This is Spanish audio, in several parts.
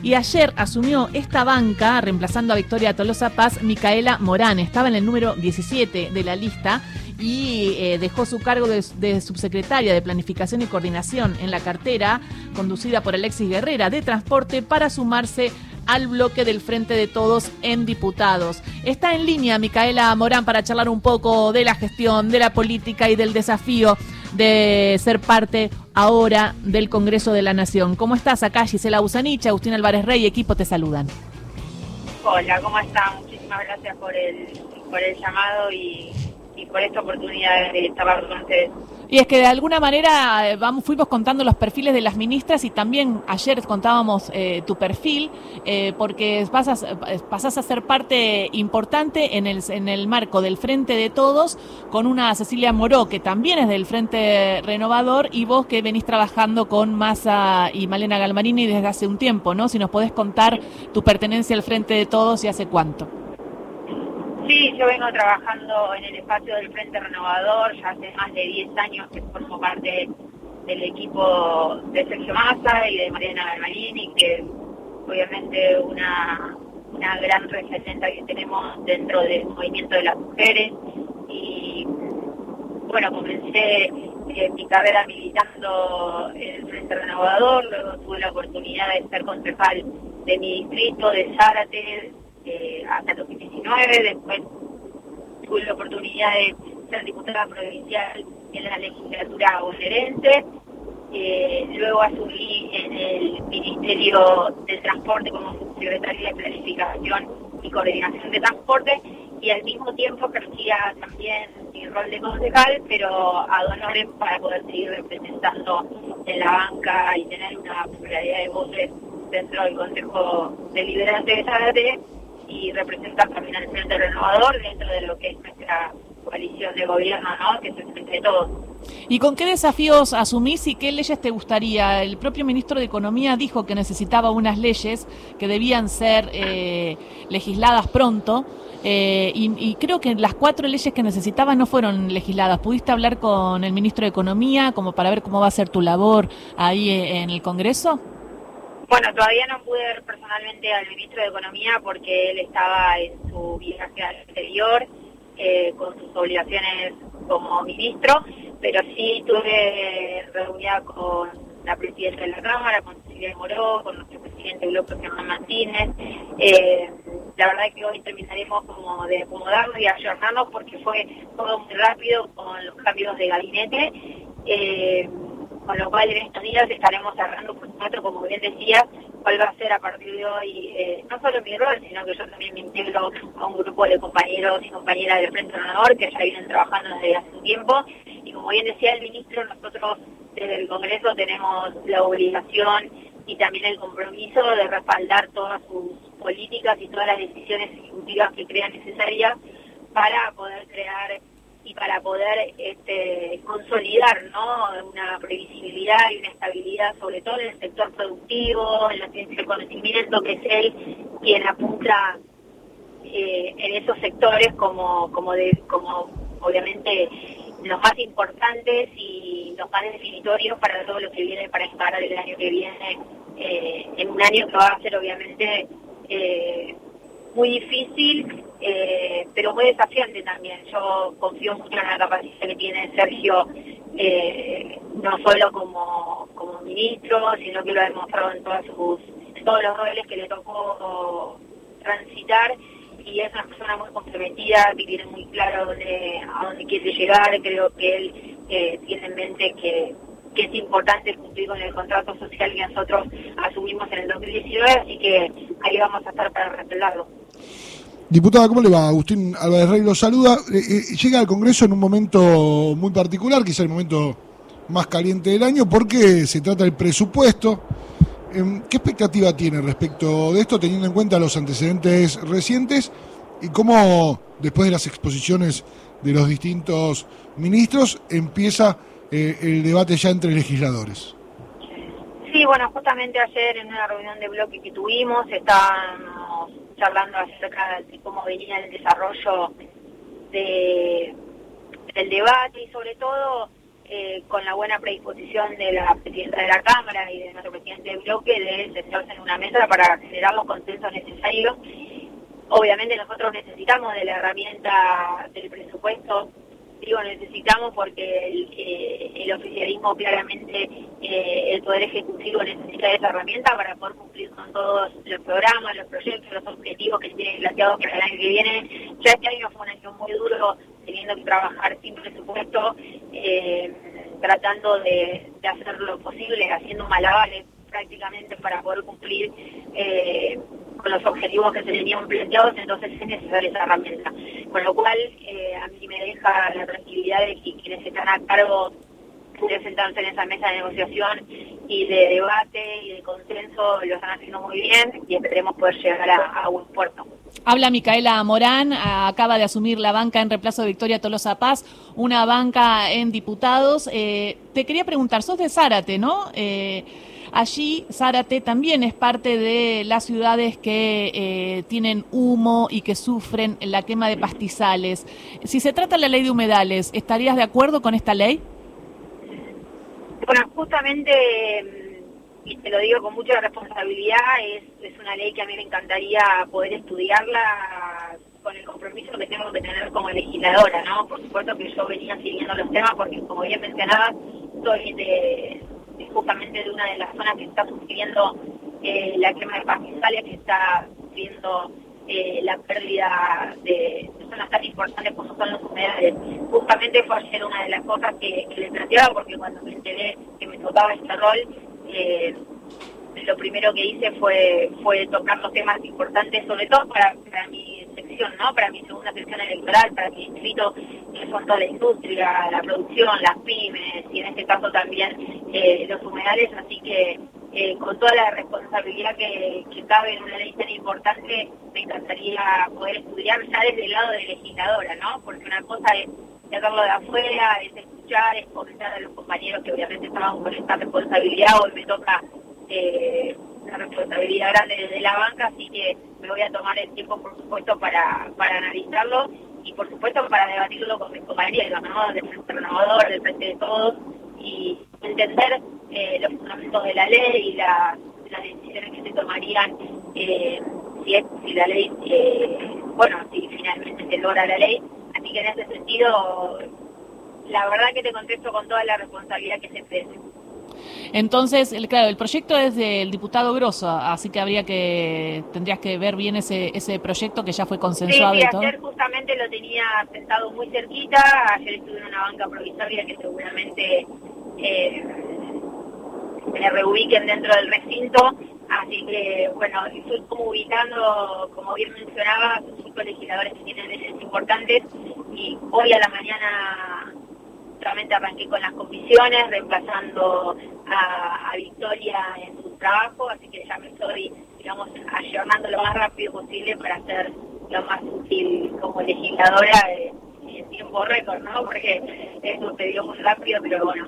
Y ayer asumió esta banca, reemplazando a Victoria Tolosa Paz, Micaela Morán. Estaba en el número 17 de la lista y eh, dejó su cargo de, de, subsecretaria de Planificación y Coordinación en la cartera, conducida por Alexis Guerrera, de Transporte, para sumarse al bloque del Frente de Todos en diputados. Está en línea Micaela Morán para charlar un poco de la gestión, de la política y del desafío de ser parte ahora del Congreso de la Nación. ¿Cómo estás acá, Gisela Busanich, Agustín Álvarez Rey, equipo te saludan? Hola, ¿cómo están? Muchísimas gracias por el, por el llamado y, y por esta oportunidad de estar con ustedes. Y es que de alguna manera eh, vamos, fuimos contando los perfiles de las ministras y también ayer contábamos eh, tu perfil, eh, porque pasas, pasás a ser parte importante en el, en el marco del Frente de Todos, con una Cecilia Moró, que también es del Frente Renovador, y vos que venís trabajando con Massa y Malena Galmarini desde hace un tiempo, ¿no? Si nos podés contar tu pertenencia al Frente de Todos y hace cuánto. Sí, yo vengo trabajando en el espacio del Frente Renovador ya hace más de 10 años que formo parte del equipo de Sergio Massa y de Mariana Galmarini, que obviamente una, una gran representante que tenemos dentro del movimiento de las mujeres. Y bueno, comencé eh, mi carrera militando en el Frente Renovador, luego tuve la oportunidad de ser concejal de mi distrito, de Zárate, eh, hasta el 2019, después tuve la oportunidad de ser diputada provincial en la legislatura bonaerense, eh, luego asumí en el Ministerio de Transporte como subsecretaria de Planificación y Coordinación de Transporte y al mismo tiempo ejercía también mi rol de concejal, pero a honores para poder seguir representando en la banca y tener una pluralidad de voces dentro del Consejo Deliberante de Zárate y representar también al Frente Renovador dentro de lo que es nuestra coalición de gobierno, ¿no? que es el Frente de Todos. ¿Y con qué desafíos asumís y qué leyes te gustaría? El propio ministro de Economía dijo que necesitaba unas leyes que debían ser eh, legisladas pronto. Eh, y, y, creo que las cuatro leyes que necesitaba no fueron legisladas. ¿Pudiste hablar con el ministro de Economía como para ver cómo va a ser tu labor ahí eh, en el Congreso? Bueno, todavía no pude ver personalmente al ministro de Economía porque él estaba en su viaje al exterior eh, con sus obligaciones como ministro, pero sí tuve reunida con la presidenta de la Cámara, con Cecilia Moró, con nuestro presidente Bloque Germán Martínez. Eh, la verdad es que hoy terminaremos como de acomodarnos y ayornarnos porque fue todo muy rápido con los cambios de gabinete. Eh, con lo cual en estos días estaremos cerrando por cuatro, como bien decía, cuál va a ser a partir de hoy, eh, no solo mi rol, sino que yo también me integro a un grupo de compañeros y compañeras del Frente Honor que ya vienen trabajando desde hace un tiempo, y como bien decía el ministro, nosotros desde el Congreso tenemos la obligación y también el compromiso de respaldar todas sus políticas y todas las decisiones ejecutivas que crean necesarias para poder crear y para poder este, consolidar ¿no? una previsibilidad y una estabilidad, sobre todo en el sector productivo, en la ciencia del conocimiento, que es él quien apunta eh, en esos sectores como, como, como obviamente los más importantes y los más definitorios para todo lo que viene para el año que viene, eh, en un año que va a ser obviamente eh, muy difícil, eh, pero muy desafiante también. Yo confío mucho en la capacidad que tiene Sergio, eh, no solo como, como ministro, sino que lo ha demostrado en, todas sus, todos los roles que le tocó transitar y es una persona muy comprometida, que tiene muy claro a dónde quiere llegar. Creo que él eh, tiene en mente que, que es importante cumplir con el contrato social que nosotros asumimos en el 2019, así que ahí vamos a estar para respaldarlo. Diputada, ¿cómo le va? Agustín Álvarez Rey lo saluda. Eh, eh, llega al Congreso en un momento muy particular, quizá el momento más caliente del año, porque se trata del presupuesto. Em, ¿Qué expectativa tiene respecto de esto, teniendo en cuenta los antecedentes recientes y cómo, después de las exposiciones de los distintos ministros, empieza eh, el debate ya entre legisladores? Sí, bueno, justamente ayer en una reunión de bloque que tuvimos, estábamos charlando acerca de cómo venía el desarrollo de, del debate y sobre todo eh, con la buena predisposición de la presidenta de la Cámara y de nuestro presidente del bloque de sentarse en una mesa para generar los consensos necesarios. Obviamente nosotros necesitamos de la herramienta del presupuesto digo necesitamos porque el, eh, oficialismo claramente, eh, el Poder Ejecutivo necesita esa herramienta para poder cumplir con todos los programas, los proyectos, los objetivos que tiene planteados para el año que viene. Ya este año fue un año muy duro, teniendo que trabajar sin presupuesto, eh, tratando de, de, hacer lo posible, haciendo malabares prácticamente para poder cumplir con los objetivos que se tenían planteados, entonces es necesaria esa herramienta. Con lo cual, eh, a deja la tranquilidad de quienes están a cargo de sentarse en esa mesa de negociación y de debate y de consenso lo están haciendo muy bien y esperemos poder llegar a, un puerto. Habla Micaela Morán, acaba de asumir la banca en reemplazo de Victoria Tolosa Paz, una banca en diputados. Eh, te quería preguntar, sos de Zárate, ¿no? Eh, Allí Zárate también es parte de las ciudades que eh, tienen humo y que sufren la quema de pastizales. Si se trata de la ley de humedales, ¿estarías de acuerdo con esta ley? Bueno, justamente, y te lo digo con mucha responsabilidad, es, es una ley que a mí me encantaría poder estudiarla con el compromiso que tengo que tener como legisladora, ¿no? Por supuesto que yo venía siguiendo los temas porque, como bien mencionaba, soy de, justamente de una de las zonas que está sufriendo eh, la quema de pastizales, que está sufriendo eh, la pérdida de zonas tan importantes como son los humedales. Justamente fue ayer una de las cosas que, le planteaba, porque cuando me enteré que me tocaba este rol, eh, lo primero que hice fue fue tocar los temas importantes, sobre todo para, para ¿no? Para mi segunda sección electoral, para mi distrito, que son toda la industria, la producción, las pymes y en este caso también eh, los humedales, así que eh, con toda la responsabilidad que, cabe en una ley tan importante, me encantaría poder estudiar ya desde el lado de legisladora, ¿no? Porque una cosa es hacerlo de afuera, es escuchar, es comentar a los compañeros que obviamente estaban con esta responsabilidad, hoy me toca eh, una responsabilidad grande desde la banca, así que me voy a tomar el tiempo, por supuesto, para, para analizarlo y, por supuesto, para debatirlo con mis compañeros, ¿no? Del Frente Renovador, del Frente de Todos, y entender eh, los fundamentos de la ley y las decisiones que se tomarían eh, si, la ley, eh, bueno, si finalmente se logra la ley. Así que en ese sentido, la verdad que te contesto con toda la responsabilidad que se merece. Entonces, claro, el proyecto es del diputado Grosso, así que habría que tendrías que ver bien ese ese proyecto que ya fue consensuado. Sí, ayer justamente lo tenía sentado muy cerquita, ayer estuve en una banca provisoria que seguramente eh, me reubiquen dentro del recinto, así que bueno, estoy como ubicando, como bien mencionaba, cinco legisladores que tienen leyes importantes y hoy a la mañana solamente arranqué con las comisiones, reemplazando a, Victoria en su trabajo, así que ya me estoy, digamos, ayornando lo más rápido posible para ser lo más útil como legisladora. de tiempo récord, ¿no? Porque eso se dio muy rápido, pero bueno.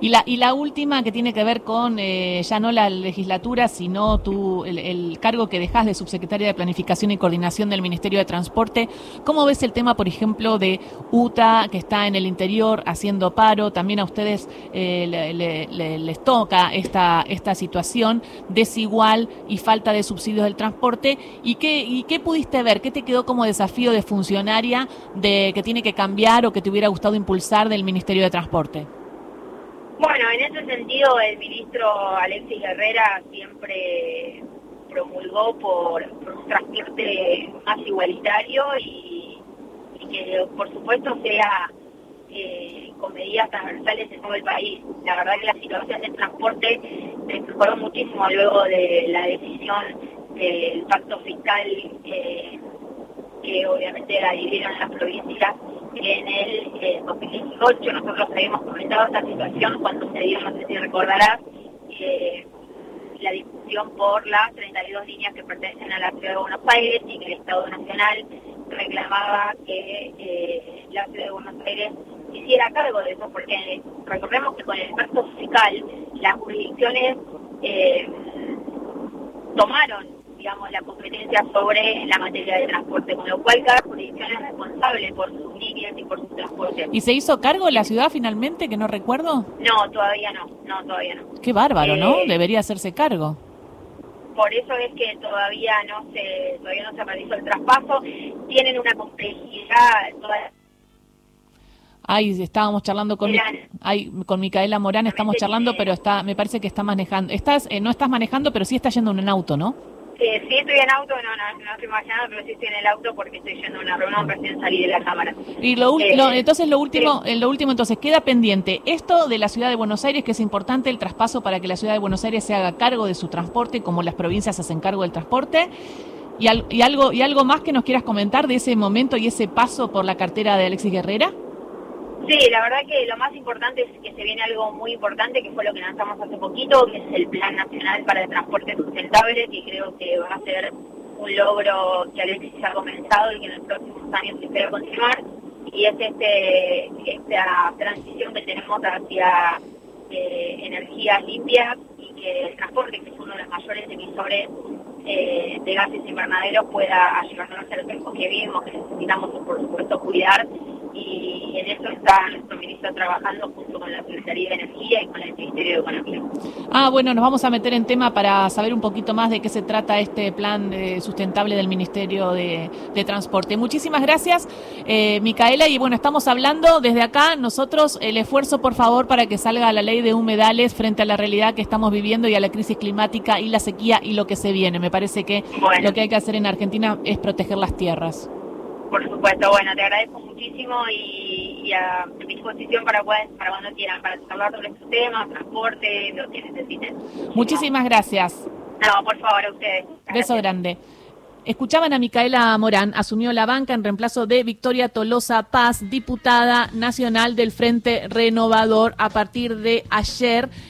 Y la, y la última que tiene que ver con eh, ya no la legislatura, sino tu, el, cargo que dejas de subsecretaria de Planificación y Coordinación del Ministerio de Transporte. ¿Cómo ves el tema, por ejemplo, de UTA, que está en el interior haciendo paro? También a ustedes eh, les toca esta, esta situación desigual y falta de subsidios del transporte. ¿Y qué, ¿Y qué pudiste ver? ¿Qué te quedó como desafío de funcionaria de que tiene que cambiar o que te hubiera gustado impulsar del Ministerio de Transporte? Bueno, en ese sentido el ministro Alexis Herrera siempre promulgó por, un transporte más igualitario y, que por supuesto sea eh, con medidas transversales en todo el país. La verdad que la situación del transporte mejoró muchísimo luego de la decisión del pacto fiscal eh, que obviamente la dividieron las provincias en el 2018. Eh, Nosotros habíamos comentado esta situación cuando se dio, no sé si recordarás, eh, la discusión por las 32 líneas que pertenecen a la ciudad de Buenos Aires y que el Estado Nacional reclamaba que eh, la ciudad de Buenos Aires hiciera cargo de eso, porque recordemos que con el pacto fiscal las jurisdicciones tomaron digamos, la competencia sobre la materia de transporte, con lo cual cada jurisdicción es responsable por sus líneas y por su transporte. ¿Y se hizo cargo la ciudad finalmente, que no recuerdo? No, todavía no, no, todavía no. Qué bárbaro, ¿no? Eh, Debería hacerse cargo. Por eso es que todavía no se, todavía no se realizó el traspaso. Tienen una complejidad toda Ay, estábamos charlando con, ay, con Micaela Morán, estamos charlando, pero está, me parece que está manejando. Estás, eh, no estás manejando, pero sí estás yendo en un auto, ¿no? Eh, sí estoy en auto, no, no, no estoy imaginando, pero sí estoy en el auto porque estoy yendo a una reunión, recién salí de la cámara. Y lo, Eh, lo- entonces lo último, lo último entonces queda pendiente esto de la ciudad de Buenos Aires, que es importante el traspaso para que la ciudad de Buenos Aires se haga cargo de su transporte, como las provincias hacen cargo del transporte. Y, al- y algo y algo más que nos quieras comentar de ese momento y ese paso por la cartera de Alexis Guerrera. Sí, la verdad que lo más importante es que se viene algo muy importante, que fue lo que lanzamos hace poquito, que es el Plan Nacional para el Transporte Sustentable, que creo que va a ser un logro que Alexis ha comenzado y que en los próximos años espera continuar. Y es este esta transición que tenemos hacia eh, energías limpias y que el transporte, que es uno de los mayores emisores eh, de gases invernaderos, pueda ayudarnos a los tiempos que vivimos, que necesitamos por supuesto cuidar y en eso está nuestro ministro trabajando junto con la Secretaría de Energía y con el Ministerio de Economía. Ah, bueno, nos vamos a meter en tema para saber un poquito más de qué se trata este plan eh, sustentable del Ministerio de, de Transporte. Muchísimas gracias, eh, Micaela. Y bueno, estamos hablando desde acá, nosotros, el esfuerzo, por favor, para que salga la ley de humedales frente a la realidad que estamos viviendo y a la crisis climática y la sequía y lo que se viene. Me parece que Bueno. lo que hay que hacer en Argentina es proteger las tierras. Por supuesto, bueno, te agradezco muchísimo y, y a disposición para, para cuando quieran, para charlar sobre estos temas, transporte, lo que necesiten. Muchísimas gracias. No, por favor, a ustedes. Beso Gracias. grande. Escuchaban a Micaela Morán, asumió la banca en reemplazo de Victoria Tolosa Paz, diputada nacional del Frente Renovador a partir de ayer.